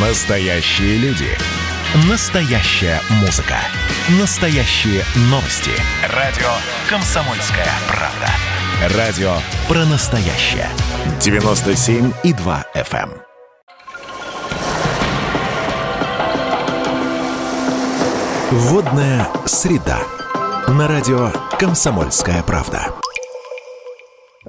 Настоящие люди. Настоящая музыка. Настоящие новости. Радио «Комсомольская правда». Радио про настоящее. 97,2 FM. эм. Водная среда. На радио «Комсомольская правда».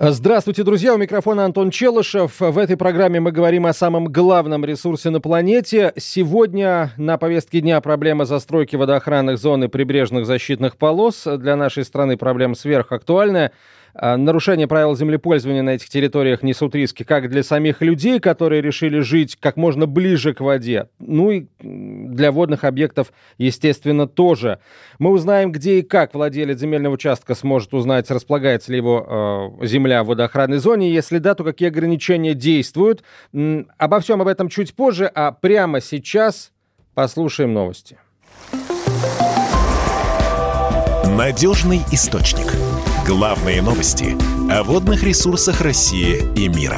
Здравствуйте, друзья! У микрофона Антон Челышев. В этой программе мы говорим о самом главном ресурсе на планете. Сегодня на повестке дня проблема застройки водоохранных зон и прибрежных защитных полос. Для нашей страны проблема сверхактуальная. А, нарушение правил землепользования на этих территориях несут риски как для самих людей, которые решили жить как можно ближе к воде, ну и для водных объектов, естественно, тоже. Мы узнаем, где и как владелец земельного участка сможет узнать, располагается ли его э, земля в водоохранной зоне. Если да, то какие ограничения действуют. Обо всем об этом чуть позже, а прямо сейчас послушаем новости. Надежный источник – Главные новости о водных ресурсах России и мира.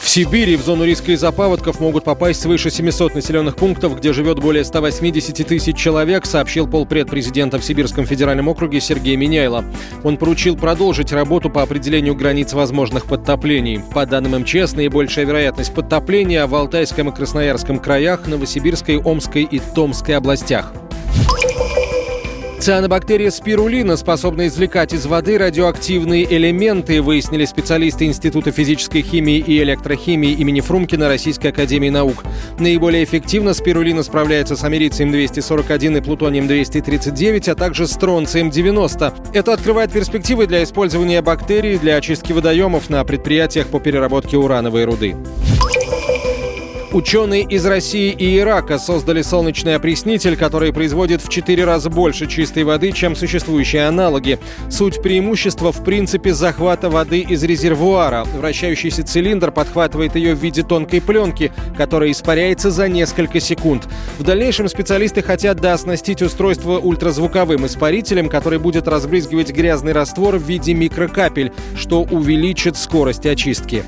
В Сибири в зону риска из-за паводков могут попасть свыше 700 населенных пунктов, где живет более 180 тысяч человек, сообщил полпред президента в Сибирском федеральном округе Сергей Миняйло. Он поручил продолжить работу по определению границ возможных подтоплений. По данным МЧС, наибольшая вероятность подтопления в Алтайском и Красноярском краях, Новосибирской, Омской и Томской областях. Цианобактерия спирулина способна извлекать из воды радиоактивные элементы, выяснили специалисты Института физической химии и электрохимии имени Фрумкина Российской академии наук. Наиболее эффективно спирулина справляется с америцием-241 и плутонием-239, а также с тронцием-90. Это открывает перспективы для использования бактерий для очистки водоемов на предприятиях по переработке урановой руды. Ученые из России и Ирака создали солнечный опреснитель, который производит в 4 раза больше чистой воды, чем существующие аналоги. Суть преимущества в принципе захвата воды из резервуара. Вращающийся цилиндр подхватывает ее в виде тонкой пленки, которая испаряется за несколько секунд. В дальнейшем специалисты хотят дооснастить устройство ультразвуковым испарителем, который будет разбрызгивать грязный раствор в виде микрокапель, что увеличит скорость очистки.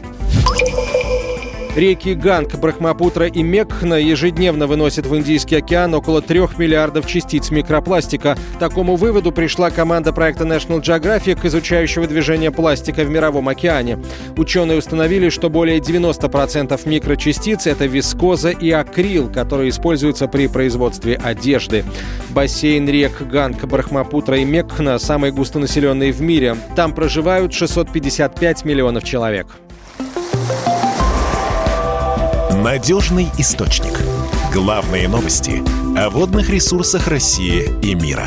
Реки Ганг, Брахмапутра и Мекхна ежедневно выносят в Индийский океан около трех миллиардов частиц микропластика. Такому выводу пришла команда проекта National Geographic, изучающего движение пластика в Мировом океане. Ученые установили, что более 90% микрочастиц – это вискоза и акрил, которые используются при производстве одежды. Бассейн рек Ганг, Брахмапутра и Мекхна – самый густонаселенный в мире. Там проживают 655 миллионов человек. Надежный источник. Главные новости о водных ресурсах России и мира.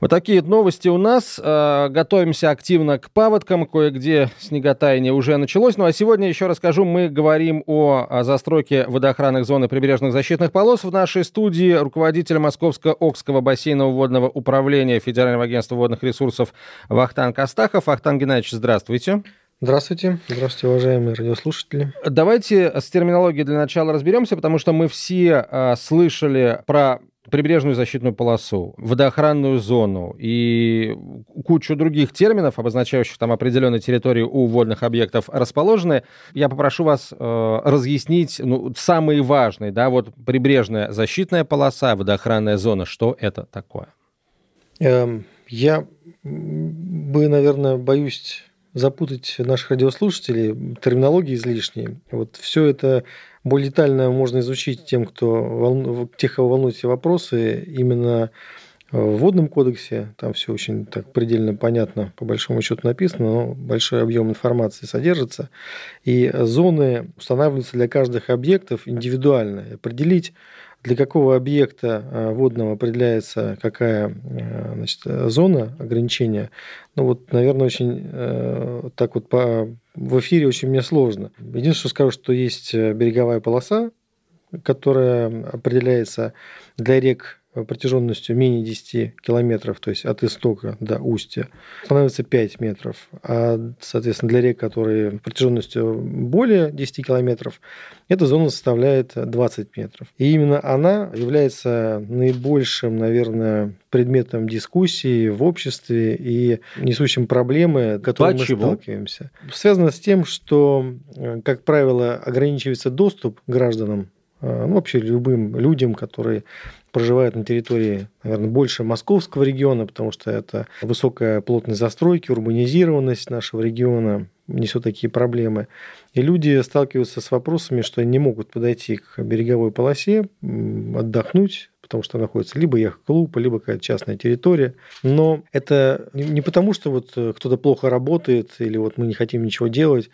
Вот такие новости у нас. Э, готовимся активно к паводкам. Кое-где снеготаяние уже началось. Ну а сегодня, еще расскажу, мы говорим о, застройке водоохранных зон и прибрежных защитных полос. В нашей студии руководитель Московско-Окского бассейнового водного управления Федерального агентства водных ресурсов Вахтанг Астахов. Вахтанг Геннадьевич. Здравствуйте. Здравствуйте, уважаемые радиослушатели. Давайте с терминологией для начала разберемся, потому что мы все э, слышали про прибрежную защитную полосу, водоохранную зону и кучу других терминов, обозначающих там определенные территории у водных объектов расположены. Я попрошу вас э, разъяснить ну, самые важные, да, вот прибрежная защитная полоса, водоохранная зона, что это такое? Эм, я бы, наверное, боюсь запутать наших радиослушателей, терминологии излишней. Вот все это более детально можно изучить тем, кто волну, тех, кого волнуют эти вопросы, именно в водном кодексе. Там все очень так предельно понятно, по большому счету написано, но большой объем информации содержится. И зоны устанавливаются для каждых объектов индивидуально. Определить для какого объекта э, водного определяется какая э, значит, зона ограничения, ну вот, наверное, очень э, так вот по, в эфире очень мне сложно. Единственное, что скажу, что есть береговая полоса, которая определяется для рек протяженностью менее 10 километров, то есть от истока до устья, становится 5 метров. А, соответственно, для рек, которые протяженностью более 10 километров, эта зона составляет 20 метров. И именно она является наибольшим, наверное, предметом дискуссии в обществе и несущим проблемы, с которыми Почему? мы сталкиваемся. Связано с тем, что, э, как правило, ограничивается доступ гражданам Э, ну, вообще любым людям, которые проживают на территории, наверное, больше московского региона, потому что это высокая плотность застройки, урбанизированность нашего региона несет такие проблемы. И люди сталкиваются с вопросами, что они не могут подойти к береговой полосе, отдохнуть, потому что находится либо яхт-клуб, либо какая-то частная территория. Но это не потому, что вот кто-то плохо работает или вот мы не хотим ничего делать,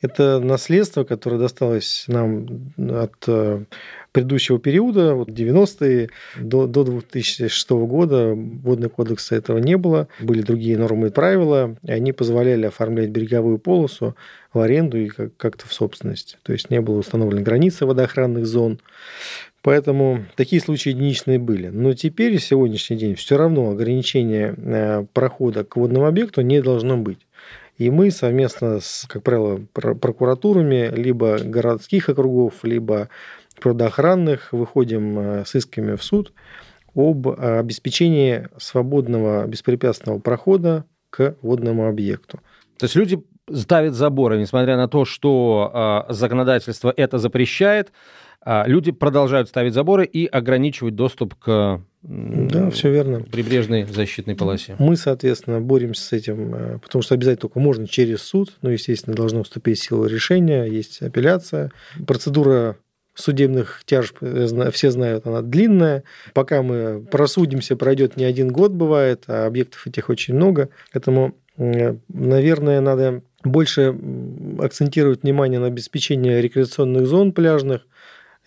это наследство, которое досталось нам от э, предыдущего периода, вот 90-е до, до 2006 года водного кодекса этого не было. Были другие нормы и правила, и они позволяли оформлять береговую полосу в аренду и как-то в собственность. То есть не было установлено границы водоохранных зон. Поэтому такие случаи единичные были. Но теперь, в сегодняшний день, все равно ограничения э, прохода к водному объекту не должно быть. И мы совместно с, как правило, прокуратурами либо городских округов, либо природоохранных выходим э, с исками в суд об обеспечении свободного беспрепятственного прохода к водному объекту. То есть люди ставят заборы, несмотря на то, что э, законодательство это запрещает, люди продолжают ставить заборы и ограничивать доступ к да, все верно. Прибрежной защитной полосе. Мы, соответственно, боремся с этим, э, потому что обязательно только можно через суд, но, естественно, должно вступить в силу решения, есть апелляция. Процедура судебных тяжб, э, все знают, она длинная. Пока мы просудимся, пройдет не один год, бывает, а объектов этих очень много. Поэтому, э, наверное, надо больше акцентировать внимание на обеспечение рекреационных зон пляжных,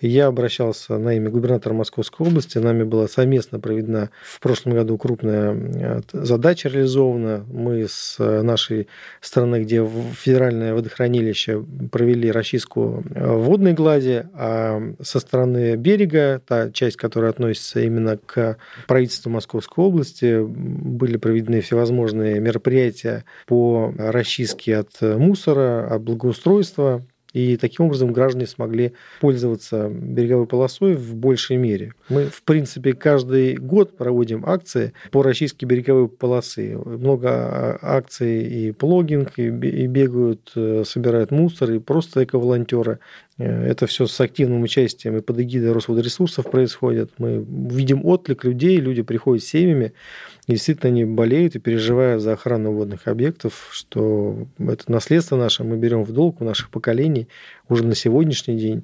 я обращался на имя губернатора Московской области. Нами была совместно проведена в прошлом году крупная э, задача реализована. Мы с э, нашей страны, где федеральное водохранилище, провели расчистку э, водной глади, а со стороны берега, та часть, которая относится именно к правительству Московской области, были проведены всевозможные мероприятия по расчистке от мусора, от благоустройства и таким образом граждане смогли пользоваться береговой полосой в большей мере. Мы, в принципе, каждый год проводим акции по расчистке береговой полосы. Много а, акций и плогинг, и бегают, э, собирают мусор, и просто эко-волонтеры. Э, это все с активным участием и под эгидой Росводресурсов происходит. Мы видим отклик людей, люди приходят с семьями, и действительно они болеют и переживают за охрану водных объектов, что это наследство наше мы берем в долг у наших поколений уже на сегодняшний день.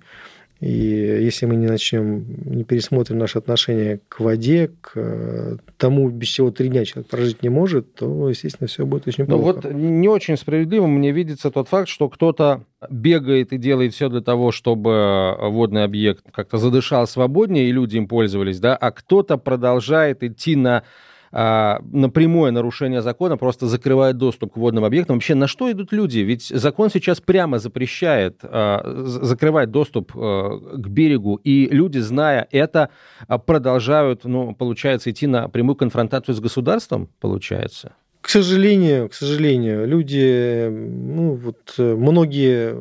И если мы не начнем, не пересмотрим наше отношение к воде, к э, тому, без чего три дня человек прожить не может, то, естественно, все будет очень плохо. Ну вот не очень справедливо мне видится тот факт, что кто-то бегает и делает все для того, чтобы водный объект как-то задышал свободнее, и люди им пользовались, да, а кто-то продолжает идти на а, на прямое нарушение закона просто закрывает доступ к водным объектам. Вообще, на что идут люди? Ведь закон сейчас прямо запрещает а, закрывать доступ а, к берегу, и люди, зная это, продолжают, ну, получается, идти на прямую конфронтацию с государством, получается? К сожалению, к сожалению, люди, ну, вот многие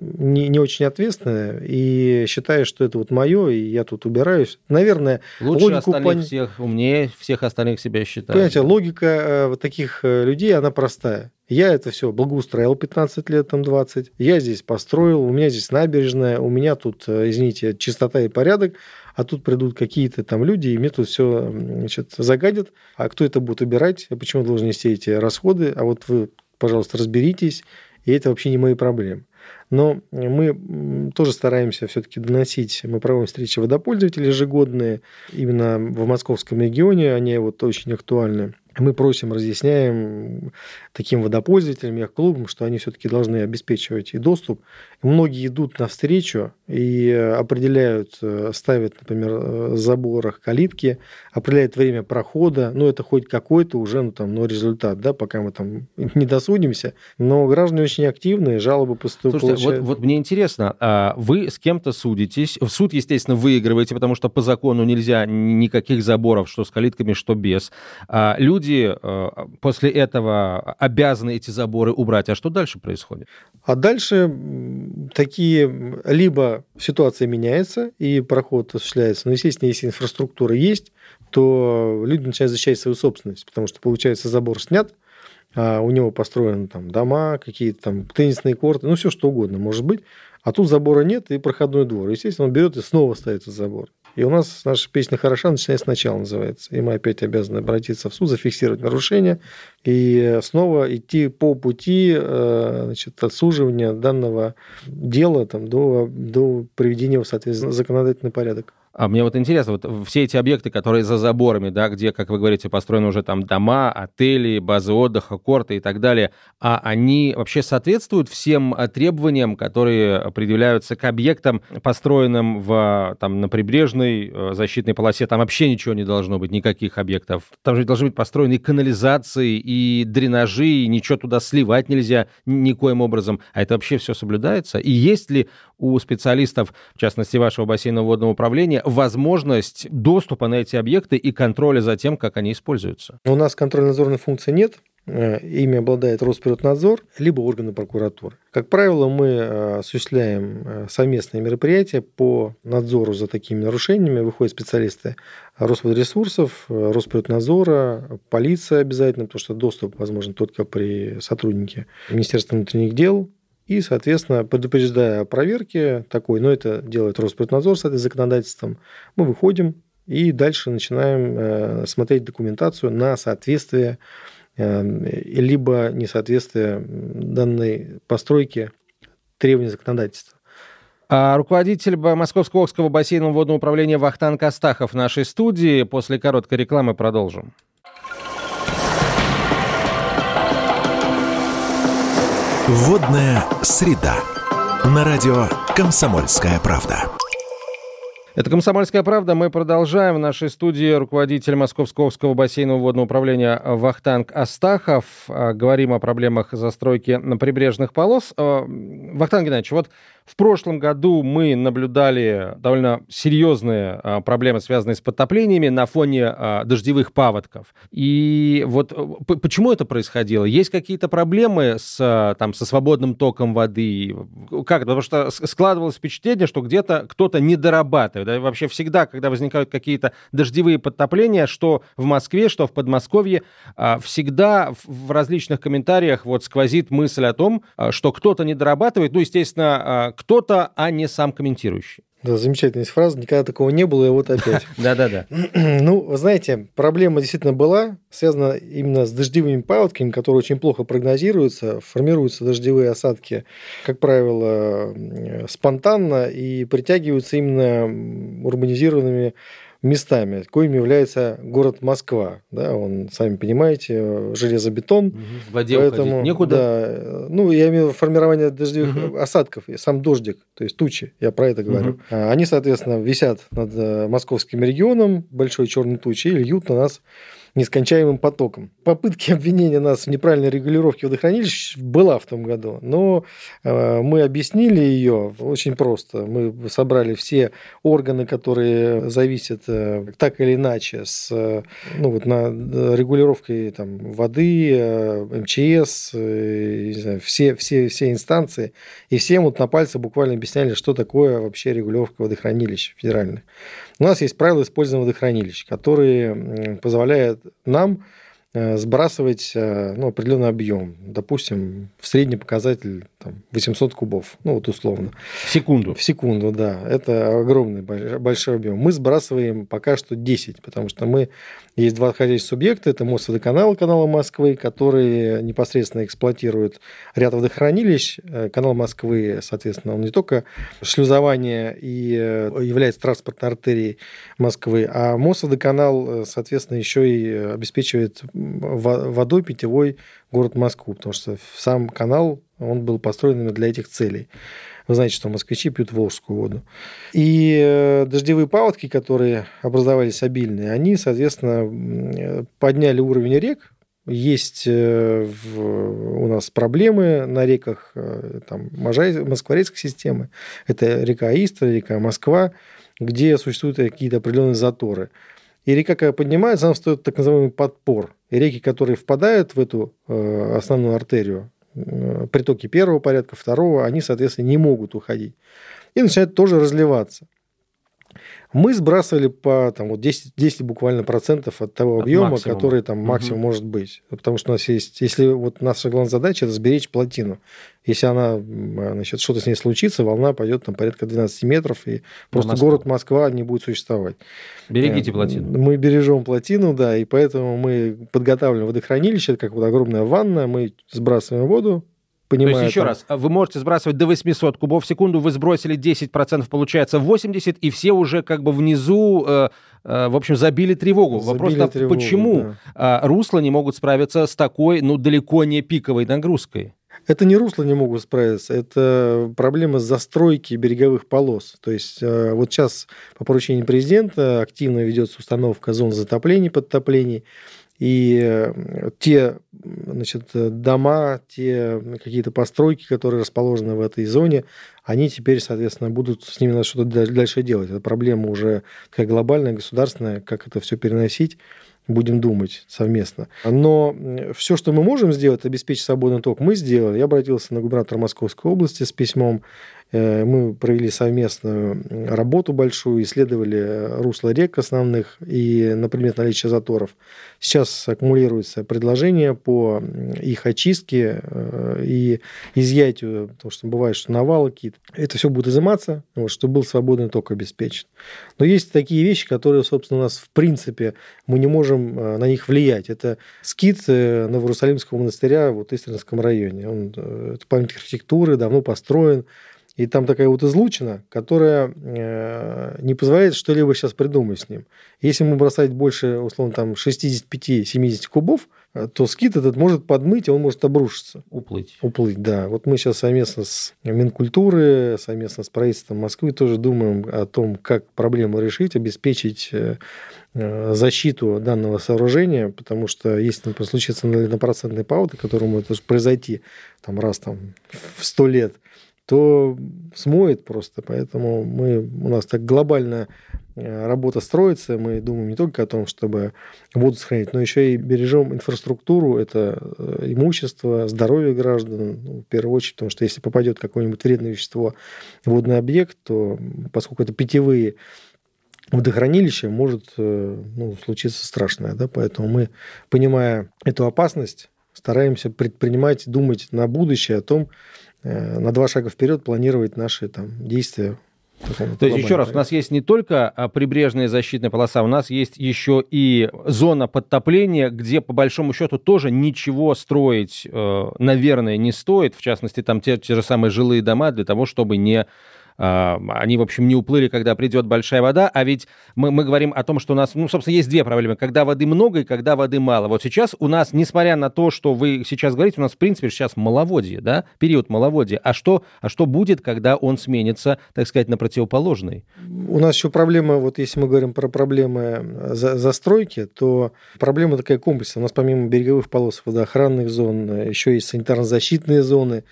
не, не очень ответственная и считаю, что это вот мое, и я тут убираюсь. Наверное, Лучше логику остальных пон... всех, умнее всех остальных себя считаю. Понимаете, логика э, вот таких э, людей, она простая. Я это все благоустроил 15 лет, там 20. Я здесь построил, у меня здесь набережная, у меня тут, э, извините, чистота и порядок, а тут придут какие-то там люди, и мне тут все значит, загадят. А кто это будет убирать? Я почему должен нести эти расходы? А вот вы, пожалуйста, разберитесь, и это вообще не мои проблемы. Но мы тоже стараемся все-таки доносить, мы проводим встречи водопользователей ежегодные, именно в московском регионе, они вот очень актуальны. Мы просим, разъясняем таким водопользователям, яхт-клубам, что они все-таки должны обеспечивать и доступ. Многие идут навстречу и определяют, э, ставят, например, в э, заборах калитки, определяют время прохода. Ну, это хоть какой-то уже ну, там, ну, результат, да, пока мы там не досудимся. Но граждане очень активные, жалобы поступают. Слушайте, вот, вот мне интересно, а вы с кем-то судитесь. В суд, естественно, выигрываете, потому что по закону нельзя никаких заборов, что с калитками, что без. А люди э, после этого обязаны эти заборы убрать. А что дальше происходит? А дальше такие, либо ситуация меняется и проход осуществляется, но, естественно, если инфраструктура есть, то люди начинают защищать свою собственность, потому что, получается, забор снят, а у него построены там дома, какие-то там теннисные корты, ну, все что угодно может быть, а тут забора нет и проходной двор. Естественно, он берет и снова ставит этот забор. И у нас наша песня хороша, начиная сначала называется. И мы опять обязаны обратиться в суд, зафиксировать нарушение и снова идти по пути э, значит, отсуживания данного дела там, до, до приведения в соответственно законодательный порядок. А мне вот интересно, вот все эти объекты, которые за заборами, да, где, как вы говорите, построены уже там дома, отели, базы отдыха, корты и так далее, а они вообще соответствуют всем э, требованиям, которые предъявляются к объектам, построенным в, там, на прибрежной э, защитной полосе? Там вообще ничего не должно быть, никаких объектов. Там же должны быть построены и канализации, и дренажи, и ничего туда сливать нельзя никоим образом. А это вообще все соблюдается? И есть ли у специалистов, в частности, вашего бассейнового водного управления, возможность доступа на эти объекты и контроля за тем, как они используются? У нас контрольно-надзорной функции нет. Э, ими обладает Росприроднадзор, либо органы прокуратуры. Как правило, мы э, осуществляем э, совместные мероприятия по надзору за такими нарушениями. Выходят специалисты Роспотребресурсов, Росприроднадзора, полиция обязательно, потому что доступ возможен только при сотруднике Министерства внутренних дел, и, соответственно, предупреждая о проверке такой, но это делает Росприроднадзор с этой законодательством, мы выходим и дальше начинаем э, смотреть документацию на соответствие э, либо несоответствие данной постройки требований законодательства. А руководитель Московского Окского бассейнового водного управления Вахтан Кастахов в нашей студии. После короткой рекламы продолжим. Водная среда. На радио «Комсомольская правда». Это «Комсомольская правда». Мы продолжаем. В нашей студии руководитель Московского бассейнового водного управления Вахтанг Астахов. А, говорим о проблемах застройки на прибрежных полос. А, Вахтанг Геннадьевич, вот в прошлом году мы наблюдали довольно серьезные а, проблемы, связанные с подтоплениями на фоне а, дождевых паводков. И вот э, почему это происходило? Есть какие-то проблемы с, а, там, со свободным током воды? Как? Потому что складывалось впечатление, что где-то кто-то не дорабатывает. Вообще всегда, когда возникают какие-то дождевые подтопления, что в Москве, что в Подмосковье, всегда в различных комментариях вот сквозит мысль о том, что кто-то не дорабатывает. Ну, естественно, кто-то, а не сам комментирующий. Да, замечательная фраза, никогда такого не было, и вот опять. Да-да-да. Ну, вы знаете, проблема действительно была, связана именно с дождевыми паводками, которые очень плохо прогнозируются, формируются дождевые осадки, как правило, спонтанно и притягиваются именно урбанизированными местами, коим является город Москва. Да, он, сами понимаете, железобетон. Угу. В воде поэтому, некуда. Да, ну, я имею в виду формирование дождевых угу. осадков, сам дождик, то есть тучи, я про это говорю. Угу. Они, соответственно, висят над э, московским регионом, большой черной тучей, и льют на нас нескончаемым потоком. Попытки обвинения нас в неправильной регулировке водохранилищ была в том году, но э, мы объяснили ее очень просто. Мы собрали все органы, которые зависят э, так или иначе с ну, вот, на регулировкой там, воды, э, МЧС, знаю, все, все, все инстанции, и всем вот на пальце буквально объясняли, что такое вообще регулировка водохранилищ федеральных. У нас есть правила использования водохранилищ, которые позволяют нам сбрасывать э, ну, определенный объем. Допустим, в средний показатель там, 800 кубов, ну вот условно. В секунду? В секунду, да. Это огромный большой объем. Мы сбрасываем пока что 10, потому что мы... Есть два отходящих субъекта. Это Мосводоканал, канала Москвы, который непосредственно эксплуатирует ряд водохранилищ. Э, канал Москвы, соответственно, он не только шлюзование и является транспортной артерией Москвы, а Мосводоканал, соответственно, еще и обеспечивает водой питьевой город Москву, потому что сам канал, он был построен именно для этих целей. Вы знаете, что москвичи пьют волжскую воду. И э, дождевые паводки, которые образовались обильные, они, соответственно, подняли уровень рек, есть э, у нас проблемы на реках э, там, Москворецкой системы. Это река Истра, река Москва, где существуют какие-то определенные заторы. И река, когда поднимается, она стоит так называемый подпор. И реки, которые впадают в эту основную артерию, Э, притоки первого порядка, второго, они, соответственно, не могут уходить. И начинают тоже разливаться. Мы сбрасывали по там, вот 10, 10 буквально процентов от того от объема, максимума. который там максимум угу. может быть. Потому что у нас есть, если вот наша главная задача, это сберечь плотину. Если она, значит, что-то с ней случится, волна пойдет там порядка 12 метров, и просто Москву. город Москва не будет существовать. Берегите э, плотину. Мы бережем плотину, да, и поэтому мы подготавливаем водохранилище, это как вот огромная ванна, мы сбрасываем воду, Понимаю, То есть, еще там... раз, вы можете сбрасывать до 800 кубов в секунду, вы сбросили 10%, получается 80, и все уже как бы внизу, э, э, в общем, забили тревогу. Забили Вопрос, тревогу, почему да. э, русла не могут справиться с такой, ну, далеко не пиковой нагрузкой? Это не русло не могут справиться, это проблема застройки береговых полос. То есть э, вот сейчас по поручению президента активно ведется установка зон затоплений, подтоплений. И э, те значит, дома, те какие-то постройки, которые расположены в этой зоне, они теперь, соответственно, будут с ними надо что-то дальше делать. Это проблема уже такая глобальная, государственная, как это все переносить будем думать совместно. Но все, что мы можем сделать, обеспечить свободный ток, мы сделали. Я обратился на губернатора Московской области с письмом мы провели совместную работу большую, исследовали русло рек основных и на предмет наличия заторов. Сейчас аккумулируются предложения по их очистке э, и изъятию, потому что бывает, что навалы какие-то. Это все будет изыматься, вот, чтобы был свободный ток обеспечен. Но есть такие вещи, которые, собственно, у нас в принципе мы не можем э, на них влиять. Это скит Новоиерусалимского монастыря в Истринском районе. Он, это памятник архитектуры, давно построен. И там такая вот излучина, которая э, не позволяет что-либо сейчас придумать с ним. Если ему бросать больше, условно, там 65-70 кубов, э, то скид этот может подмыть, и он может обрушиться. Уплыть. Уплыть, да. Вот мы сейчас совместно с Минкультуры, совместно с правительством Москвы тоже думаем о том, как проблему решить, обеспечить э, защиту данного сооружения, потому что если, например, случится однопроцентный пауза, который может произойти там, раз там, в сто лет, то смоет просто. Поэтому мы, у нас так глобальная э, работа строится. Мы думаем не только о том, чтобы воду сохранить, но еще и бережем инфраструктуру, это э, имущество, здоровье граждан, ну, в первую очередь, потому что если попадет какое-нибудь вредное вещество в водный объект, то поскольку это питьевые водохранилища, может э, ну, случиться страшное. Да? Поэтому мы, понимая эту опасность, стараемся предпринимать, думать на будущее о том, на два шага вперед планировать наши там, действия то есть, еще раз, у нас есть не только а, прибрежная защитная полоса, у нас есть еще и зона подтопления, где, по большому счету, тоже ничего строить, э, наверное, не стоит. В частности, там те, те же самые жилые дома для того, чтобы не они, в общем, не уплыли, когда придет большая вода, а ведь мы, мы говорим о том, что у нас, ну, собственно, есть две проблемы, когда воды много и когда воды мало. Вот сейчас у нас, несмотря на то, что вы сейчас говорите, у нас, в принципе, сейчас маловодье, да, период маловодья. А что, а что будет, когда он сменится, так сказать, на противоположный? У нас еще проблема, вот если мы говорим про проблемы за, застройки, то проблема такая комплексная. У нас помимо береговых полос, водоохранных зон, еще есть санитарно-защитные зоны,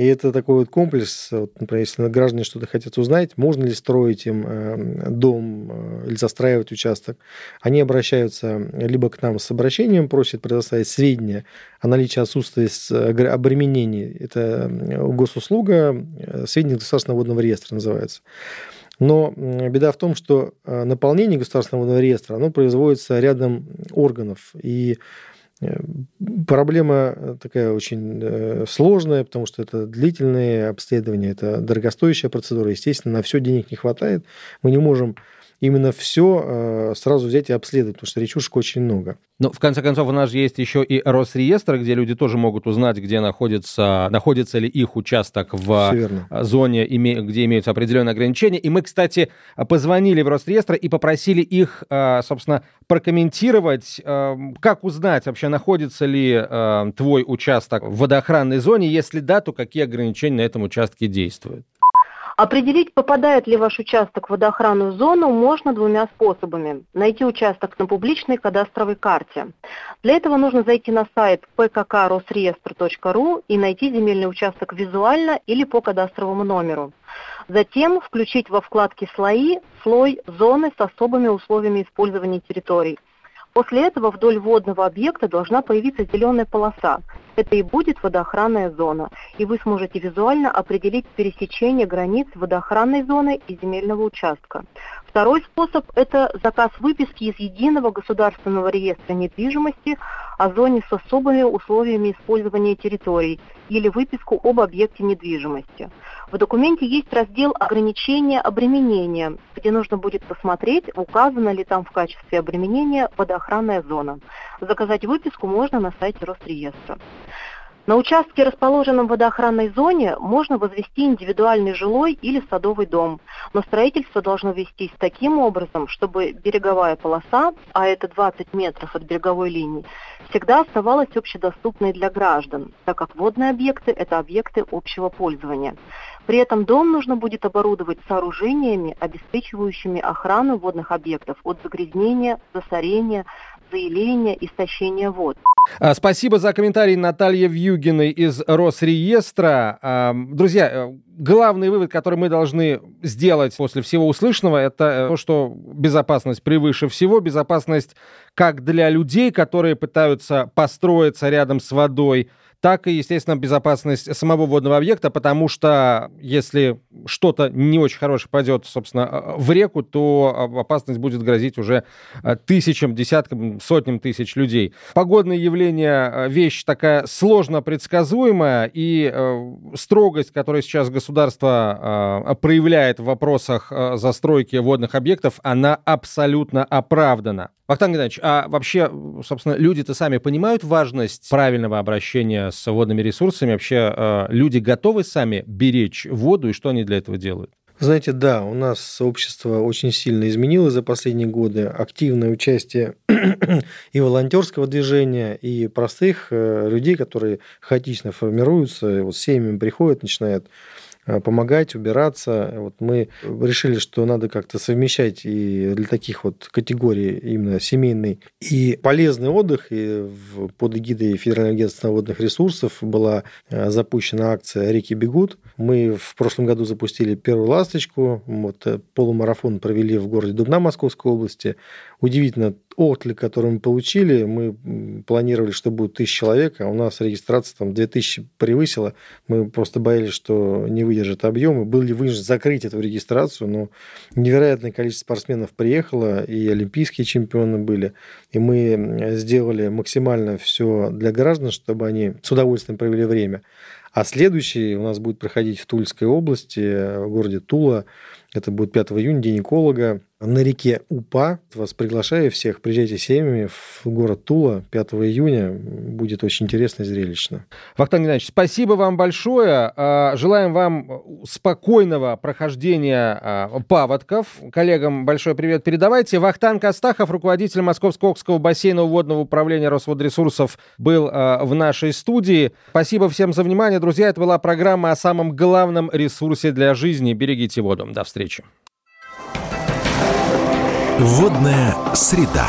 и это такой вот комплекс, вот, например, если граждане что-то хотят узнать, можно ли строить им э, дом э, или застраивать участок, они обращаются либо к нам с обращением, просят предоставить сведения о наличии отсутствия обременений. Это госуслуга, э, сведения государственного водного реестра называется. Но беда в том, что наполнение государственного водного реестра оно производится рядом органов. И Э, проблема э, такая очень э, сложная, потому что это длительные обследования, это дорогостоящая процедура. Естественно, на все денег не хватает. Мы не можем именно все сразу взять и обследовать, потому что речушек очень много. Ну, в конце концов, у нас же есть еще и Росреестр, где люди тоже могут узнать, где находится, находится ли их участок в зоне, где имеются определенные ограничения. И мы, кстати, позвонили в Росреестр и попросили их, собственно, прокомментировать, как узнать вообще, находится ли э, твой участок в водоохранной зоне? Если да, то какие ограничения на этом участке действуют? Определить, попадает ли ваш участок в водоохранную зону, можно двумя способами. Найти участок на публичной кадастровой карте. Для этого нужно зайти на сайт pkk.rosreestr.ru и найти земельный участок визуально или по кадастровому номеру. Затем включить во вкладке «Слои» слой «Зоны с особыми условиями использования территорий». После этого вдоль водного объекта должна появиться зеленая полоса. Это и будет водоохранная зона. И вы сможете визуально определить пересечение границ водоохранной зоны и земельного участка. Второй способ – это заказ выписки из Единого государственного реестра недвижимости о зоне с особыми условиями использования территорий или выписку об объекте недвижимости. В документе есть раздел «Ограничения обременения», где нужно будет посмотреть, указана ли там в качестве обременения водоохранная зона. Заказать выписку можно на сайте Росреестра. На участке, расположенном в водоохранной зоне, можно возвести индивидуальный жилой или садовый дом, но строительство должно вестись таким образом, чтобы береговая полоса, а это 20 метров от береговой линии, всегда оставалась общедоступной для граждан, так как водные объекты – это объекты общего пользования. При этом дом нужно будет оборудовать сооружениями, обеспечивающими охрану водных объектов от загрязнения, засорения, заиления, истощения вод. А, спасибо за комментарий Наталья Вьюгиной из Росреестра. А, друзья, э, главный вывод, который мы должны сделать после всего услышанного, это э, то, что безопасность превыше всего. Безопасность как для людей, которые пытаются построиться рядом с водой, так и, естественно, безопасность самого водного объекта, потому что если что-то не очень хорошее пойдет, собственно, в реку, то опасность будет грозить уже э, тысячам, десяткам, сотням тысяч людей. Погодные явления э, вещь такая сложно предсказуемая, и э, строгость, которую сейчас государство проявляет в вопросах застройки водных объектов, она абсолютно оправдана. Вахтанг Геннадьевич, а вообще, собственно, люди-то сами понимают важность правильного обращения с водными ресурсами? Вообще э, люди готовы сами беречь воду, и что они для этого делают? Знаете, да, у нас общество очень сильно изменилось за последние годы. Активное участие и волонтерского движения, и простых э, людей, которые хаотично формируются, вот семьями приходят, начинают помогать, убираться. Вот мы решили, что надо как-то совмещать и для таких вот категорий именно семейный и полезный отдых. И под эгидой Федерального агентства водных ресурсов была э, запущена акция «Реки бегут». Мы в прошлом году запустили первую «Ласточку». Вот, э, полумарафон провели в городе Дубна Московской области. Удивительно отклик, который мы получили, мы планировали, что будет тысяча человек, а у нас регистрация там 2000 превысила. Мы просто боялись, что не выдержит объем, и были вынуждены закрыть эту регистрацию, но невероятное количество спортсменов приехало, и олимпийские чемпионы были, и мы сделали максимально все для граждан, чтобы они с удовольствием провели время. А следующий у нас будет проходить в Тульской области, в городе Тула. Это будет 5 июня, День эколога на реке Упа. Вас приглашаю всех, приезжайте семьями в город Тула 5 июня. Будет очень интересно и зрелищно. Вахтанг Геннадьевич, спасибо вам большое. А, желаем вам спокойного прохождения а, паводков. Коллегам большой привет передавайте. Вахтанг Астахов, руководитель Московско-Окского бассейна водного управления Росводресурсов, был а, в нашей студии. Спасибо всем за внимание, друзья. Это была программа о самом главном ресурсе для жизни. Берегите воду. До встречи. Водная среда.